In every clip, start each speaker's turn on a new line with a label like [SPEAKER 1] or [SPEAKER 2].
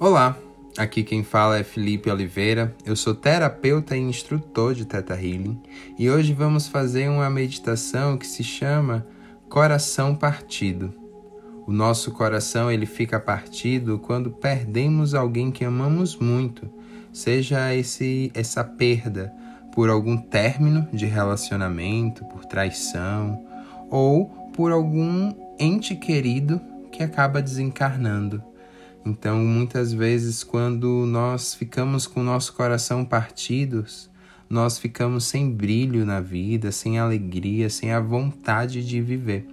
[SPEAKER 1] Olá, aqui quem fala é Felipe Oliveira. Eu sou terapeuta e instrutor de Theta Healing e hoje vamos fazer uma meditação que se chama Coração Partido. O nosso coração ele fica partido quando perdemos alguém que amamos muito, seja esse essa perda por algum término de relacionamento, por traição ou por algum ente querido que acaba desencarnando. Então, muitas vezes, quando nós ficamos com o nosso coração partidos, nós ficamos sem brilho na vida, sem alegria, sem a vontade de viver.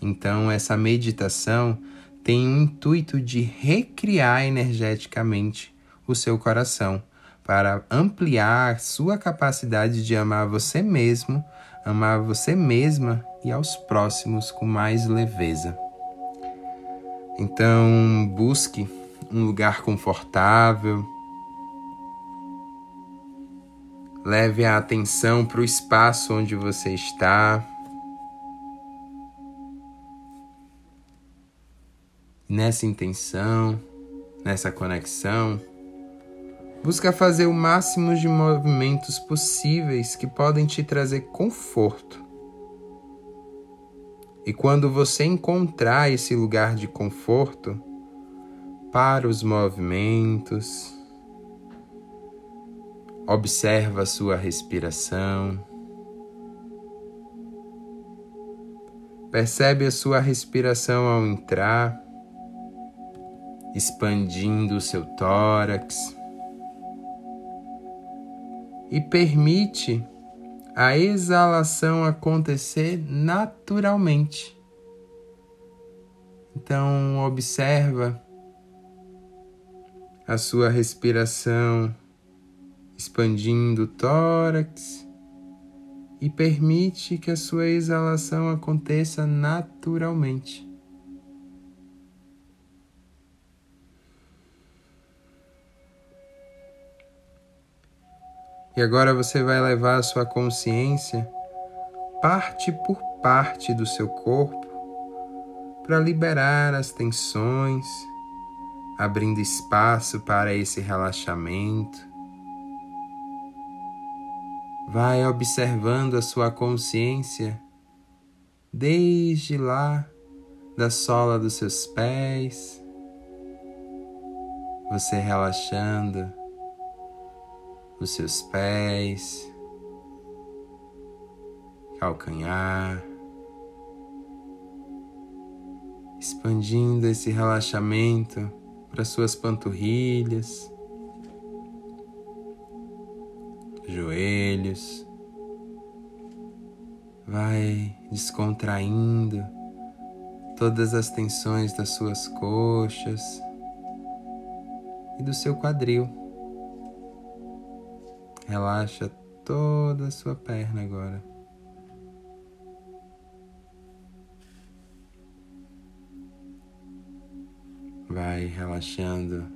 [SPEAKER 1] Então, essa meditação tem o intuito de recriar energeticamente o seu coração, para ampliar sua capacidade de amar você mesmo, amar você mesma e aos próximos com mais leveza. Então, busque um lugar confortável. Leve a atenção para o espaço onde você está. Nessa intenção, nessa conexão, busca fazer o máximo de movimentos possíveis que podem te trazer conforto e quando você encontrar esse lugar de conforto, para os movimentos, observa a sua respiração. Percebe a sua respiração ao entrar, expandindo o seu tórax. E permite a exalação acontecer naturalmente. Então, observa a sua respiração expandindo o tórax e permite que a sua exalação aconteça naturalmente. E agora você vai levar a sua consciência parte por parte do seu corpo para liberar as tensões, abrindo espaço para esse relaxamento. Vai observando a sua consciência desde lá da sola dos seus pés, você relaxando os seus pés, calcanhar, expandindo esse relaxamento para suas panturrilhas, joelhos. Vai descontraindo todas as tensões das suas coxas e do seu quadril. Relaxa toda a sua perna agora. Vai relaxando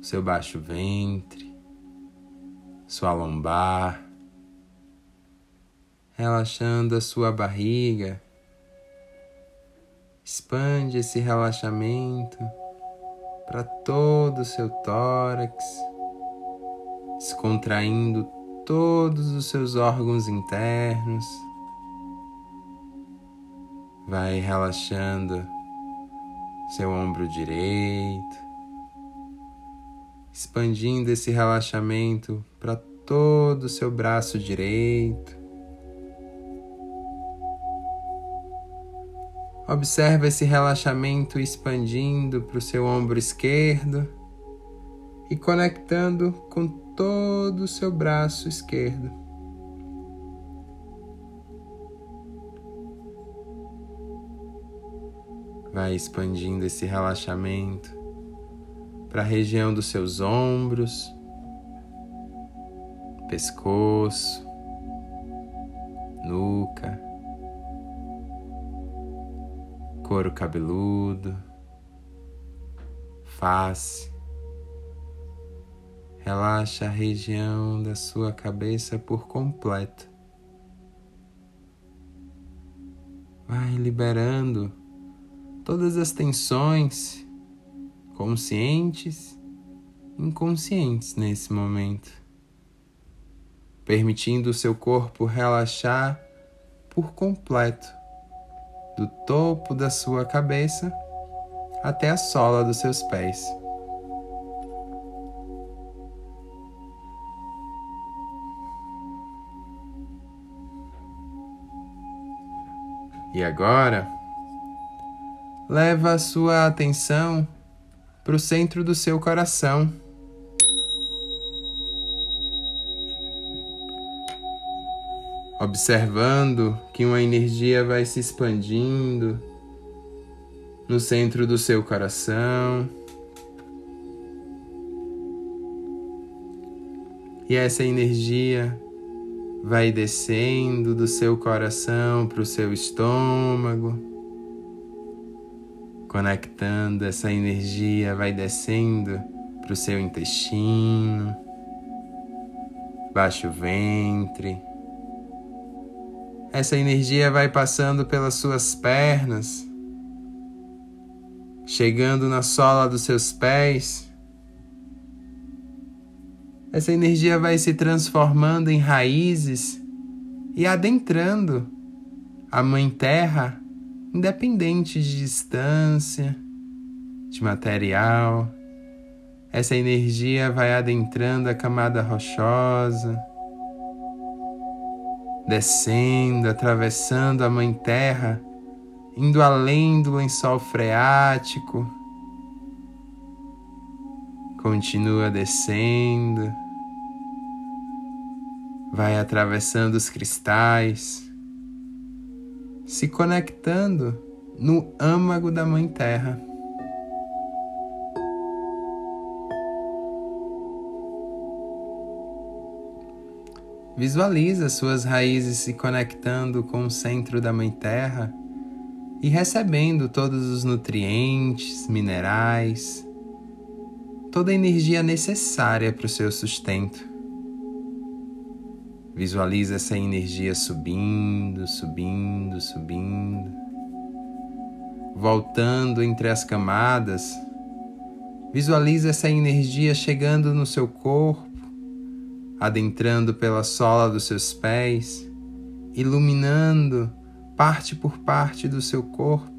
[SPEAKER 1] seu baixo ventre, sua lombar, relaxando a sua barriga. Expande esse relaxamento para todo o seu tórax descontraindo todos os seus órgãos internos. Vai relaxando seu ombro direito, expandindo esse relaxamento para todo o seu braço direito. Observa esse relaxamento expandindo para o seu ombro esquerdo e conectando com todo o seu braço esquerdo. Vai expandindo esse relaxamento para a região dos seus ombros, pescoço, nuca, couro cabeludo, face, Relaxa a região da sua cabeça por completo. Vai liberando todas as tensões conscientes inconscientes nesse momento, permitindo o seu corpo relaxar por completo, do topo da sua cabeça até a sola dos seus pés. E agora, leva a sua atenção para o centro do seu coração. Observando que uma energia vai se expandindo no centro do seu coração. E essa energia vai descendo do seu coração para o seu estômago, conectando essa energia, vai descendo para o seu intestino, baixo ventre. Essa energia vai passando pelas suas pernas, chegando na sola dos seus pés essa energia vai se transformando em raízes e adentrando a Mãe Terra, independente de distância, de material. Essa energia vai adentrando a camada rochosa, descendo, atravessando a Mãe Terra, indo além do lençol freático. Continua descendo vai atravessando os cristais, se conectando no âmago da Mãe Terra. Visualiza suas raízes se conectando com o centro da Mãe Terra e recebendo todos os nutrientes, minerais, toda a energia necessária para o seu sustento. Visualiza essa energia subindo, subindo, subindo, voltando entre as camadas. Visualiza essa energia chegando no seu corpo, adentrando pela sola dos seus pés, iluminando parte por parte do seu corpo.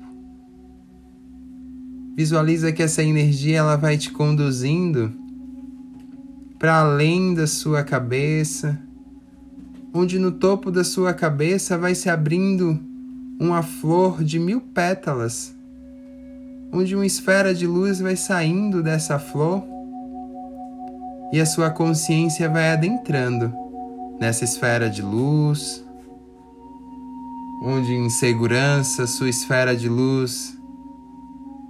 [SPEAKER 1] Visualiza que essa energia ela vai te conduzindo para além da sua cabeça onde no topo da sua cabeça vai se abrindo uma flor de mil pétalas, onde uma esfera de luz vai saindo dessa flor e a sua consciência vai adentrando nessa esfera de luz, onde em segurança sua esfera de luz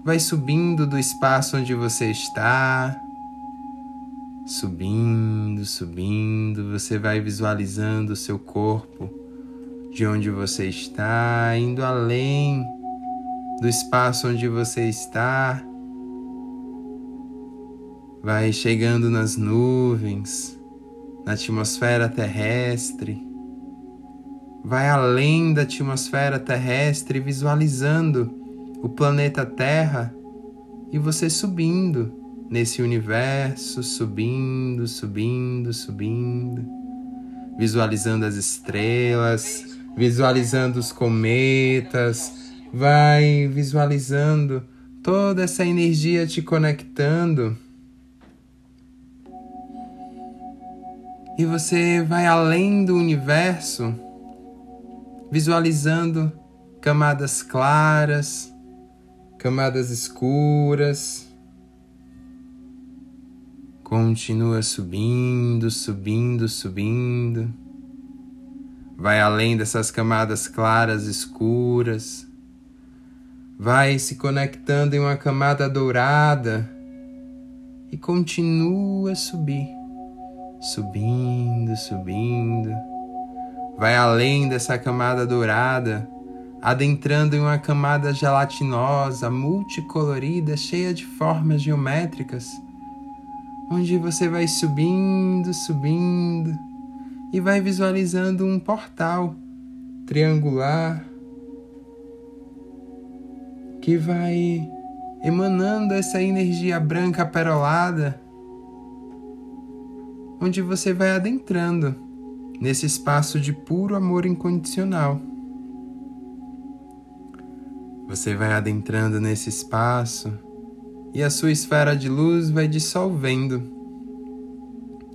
[SPEAKER 1] vai subindo do espaço onde você está Subindo, subindo, você vai visualizando o seu corpo de onde você está, indo além do espaço onde você está. Vai chegando nas nuvens, na atmosfera terrestre. Vai além da atmosfera terrestre, visualizando o planeta Terra e você subindo nesse universo, subindo, subindo, subindo, visualizando as estrelas, visualizando os cometas, vai visualizando toda essa energia te conectando. E você vai além do universo, visualizando camadas claras, camadas escuras, Continua subindo, subindo, subindo. Vai além dessas camadas claras, escuras. Vai se conectando em uma camada dourada e continua a subir, subindo, subindo. Vai além dessa camada dourada, adentrando em uma camada gelatinosa, multicolorida, cheia de formas geométricas onde você vai subindo, subindo e vai visualizando um portal triangular que vai emanando essa energia branca perolada onde você vai adentrando nesse espaço de puro amor incondicional. Você vai adentrando nesse espaço e a sua esfera de luz vai dissolvendo.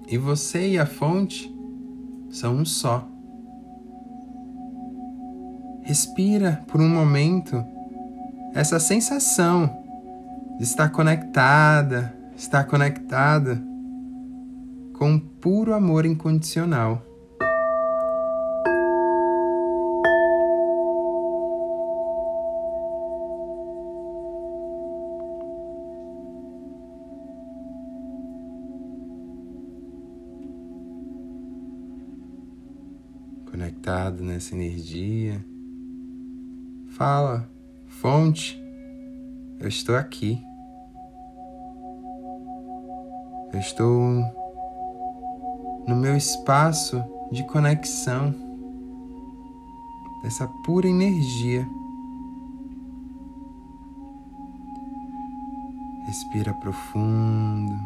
[SPEAKER 1] E você e a fonte são um só. Respira por um momento essa sensação de estar conectada, estar conectada com um puro amor incondicional. Conectado nessa energia. Fala, fonte, eu estou aqui. Eu estou no meu espaço de conexão dessa pura energia. Respira profundo.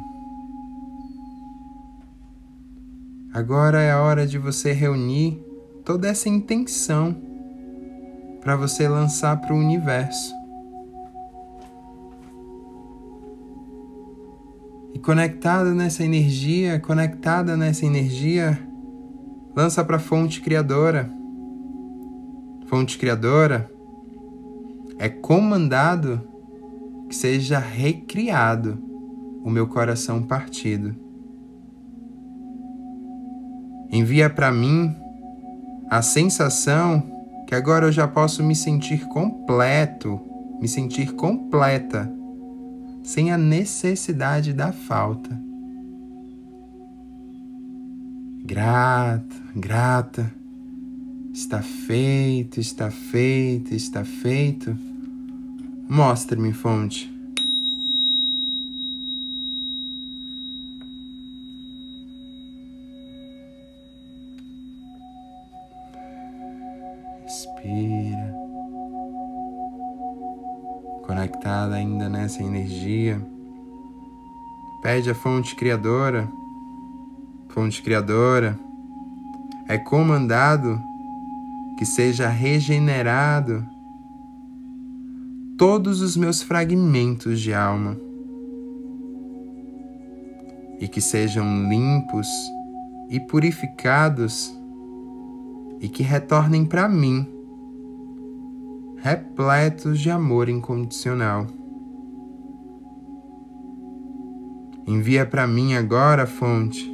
[SPEAKER 1] Agora é a hora de você reunir toda essa intenção para você lançar para o universo. E conectada nessa energia, conectada nessa energia, lança para a fonte criadora. Fonte criadora é comandado que seja recriado o meu coração partido. Envia para mim a sensação que agora eu já posso me sentir completo, me sentir completa, sem a necessidade da falta. Grata, grata, está feito, está feito, está feito. Mostre-me, fonte. Conectada ainda nessa energia. Pede a fonte criadora. Fonte criadora. É comandado que seja regenerado todos os meus fragmentos de alma e que sejam limpos e purificados e que retornem para mim, repletos de amor incondicional. Envia para mim agora, fonte,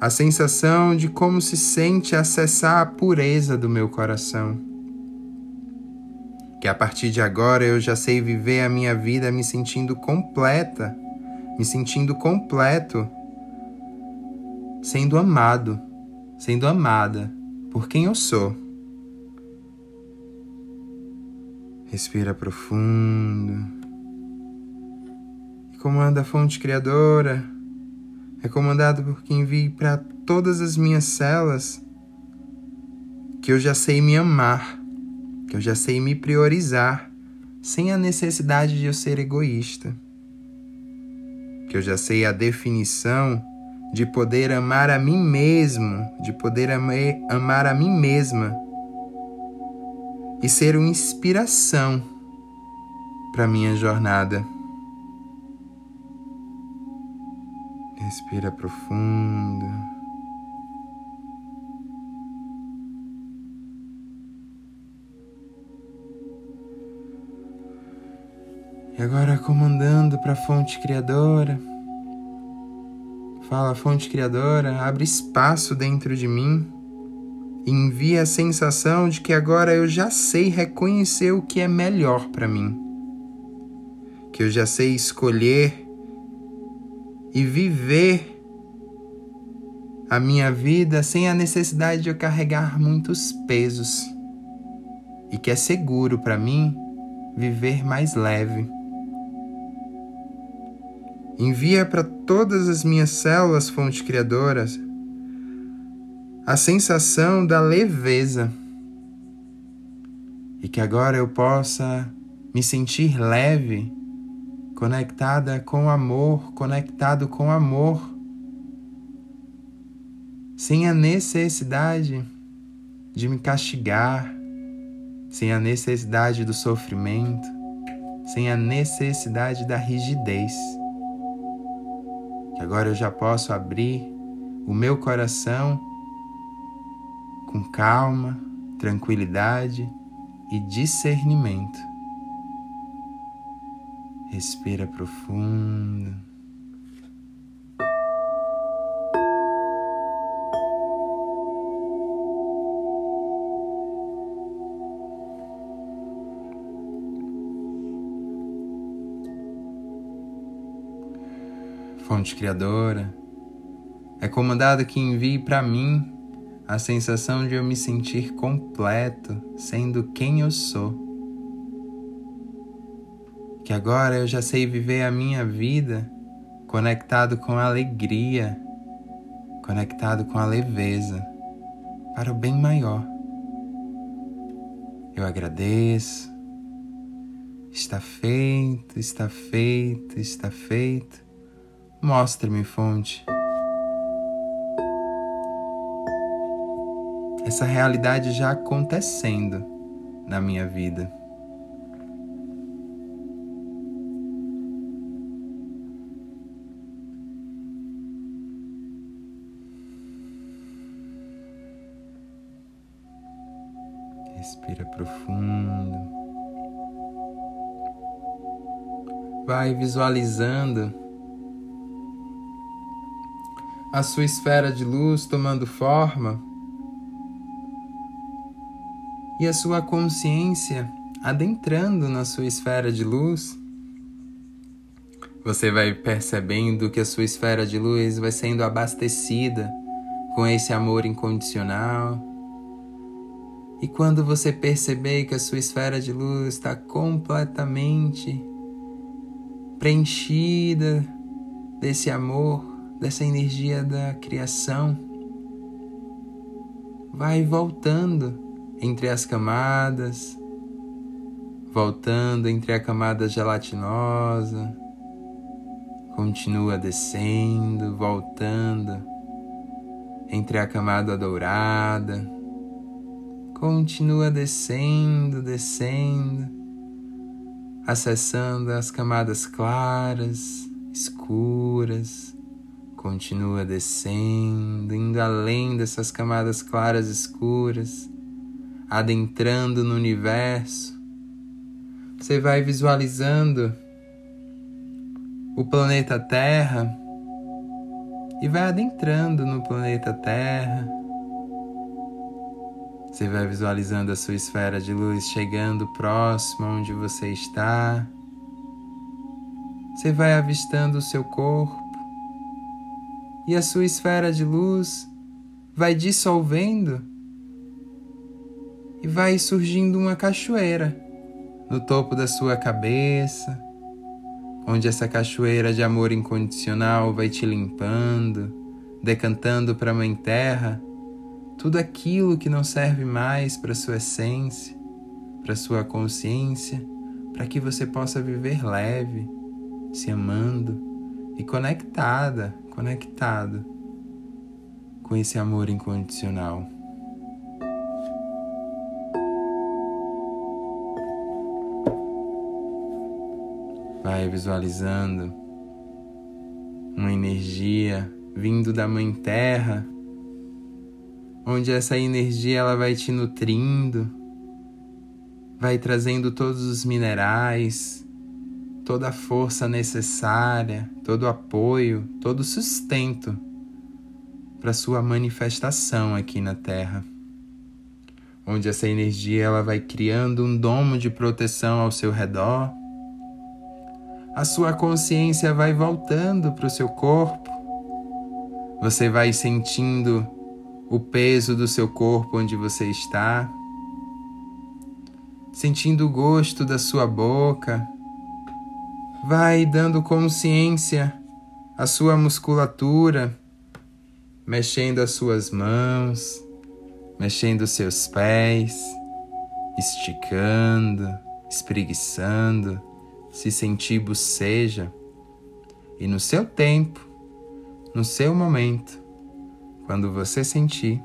[SPEAKER 1] a sensação de como se sente acessar a pureza do meu coração. Que a partir de agora eu já sei viver a minha vida me sentindo completa, me sentindo completo, sendo amado sendo amada por quem eu sou. Respira profundo. E comanda a fonte criadora, é comandado por quem vi para todas as minhas células que eu já sei me amar, que eu já sei me priorizar, sem a necessidade de eu ser egoísta. Que eu já sei a definição de poder amar a mim mesmo, de poder amar a mim mesma e ser uma inspiração para minha jornada. Respira profundo. E agora comandando para a fonte criadora fala, fonte criadora, abre espaço dentro de mim envia a sensação de que agora eu já sei reconhecer o que é melhor para mim, que eu já sei escolher e viver a minha vida sem a necessidade de eu carregar muitos pesos e que é seguro para mim viver mais leve. Envia para todas as minhas células fontes criadoras a sensação da leveza e que agora eu possa me sentir leve, conectada com amor, conectado com amor sem a necessidade de me castigar, sem a necessidade do sofrimento, sem a necessidade da rigidez. Que agora eu já posso abrir o meu coração com calma, tranquilidade e discernimento. Respira profundo. Fonte Criadora, é comandado que envie para mim a sensação de eu me sentir completo, sendo quem eu sou. Que agora eu já sei viver a minha vida conectado com a alegria, conectado com a leveza, para o bem maior. Eu agradeço. Está feito, está feito, está feito. Mostre-me, fonte. Essa realidade já acontecendo na minha vida. Respira profundo. Vai visualizando a sua esfera de luz tomando forma e a sua consciência adentrando na sua esfera de luz, você vai percebendo que a sua esfera de luz vai sendo abastecida com esse amor incondicional. E quando você perceber que a sua esfera de luz está completamente preenchida desse amor, dessa energia da criação, vai voltando entre as camadas, voltando entre a camada gelatinosa, continua descendo, voltando entre a camada dourada, continua descendo, descendo, acessando as camadas claras, escuras, continua descendo, indo além dessas camadas claras escuras adentrando no universo. Você vai visualizando o planeta Terra e vai adentrando no planeta Terra. Você vai visualizando a sua esfera de luz chegando próximo onde você está. Você vai avistando o seu corpo e a sua esfera de luz vai dissolvendo e vai surgindo uma cachoeira no topo da sua cabeça, onde essa cachoeira de amor incondicional vai te limpando, decantando para a Mãe Terra tudo aquilo que não serve mais para sua essência, para sua consciência, para que você possa viver leve, se amando e conectada, conectado com esse amor incondicional. Vai visualizando uma energia vindo da Mãe Terra, onde essa energia ela vai te nutrindo, vai trazendo todos os minerais, toda a força necessária, todo o apoio, todo o sustento para sua manifestação aqui na Terra. Onde essa energia ela vai criando um domo de proteção ao seu redor a sua consciência vai voltando para o seu corpo. Você vai sentindo o peso do seu corpo onde você está, sentindo o gosto da sua boca. Vai dando consciência à sua musculatura, mexendo as suas mãos, mexendo os seus pés, esticando, espreguiçando se sentir boceja e no seu tempo, no seu momento, Quando você sentir,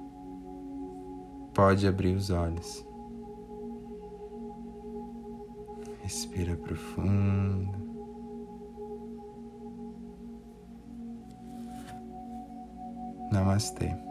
[SPEAKER 1] pode abrir os olhos. Respira profundo. Namastê.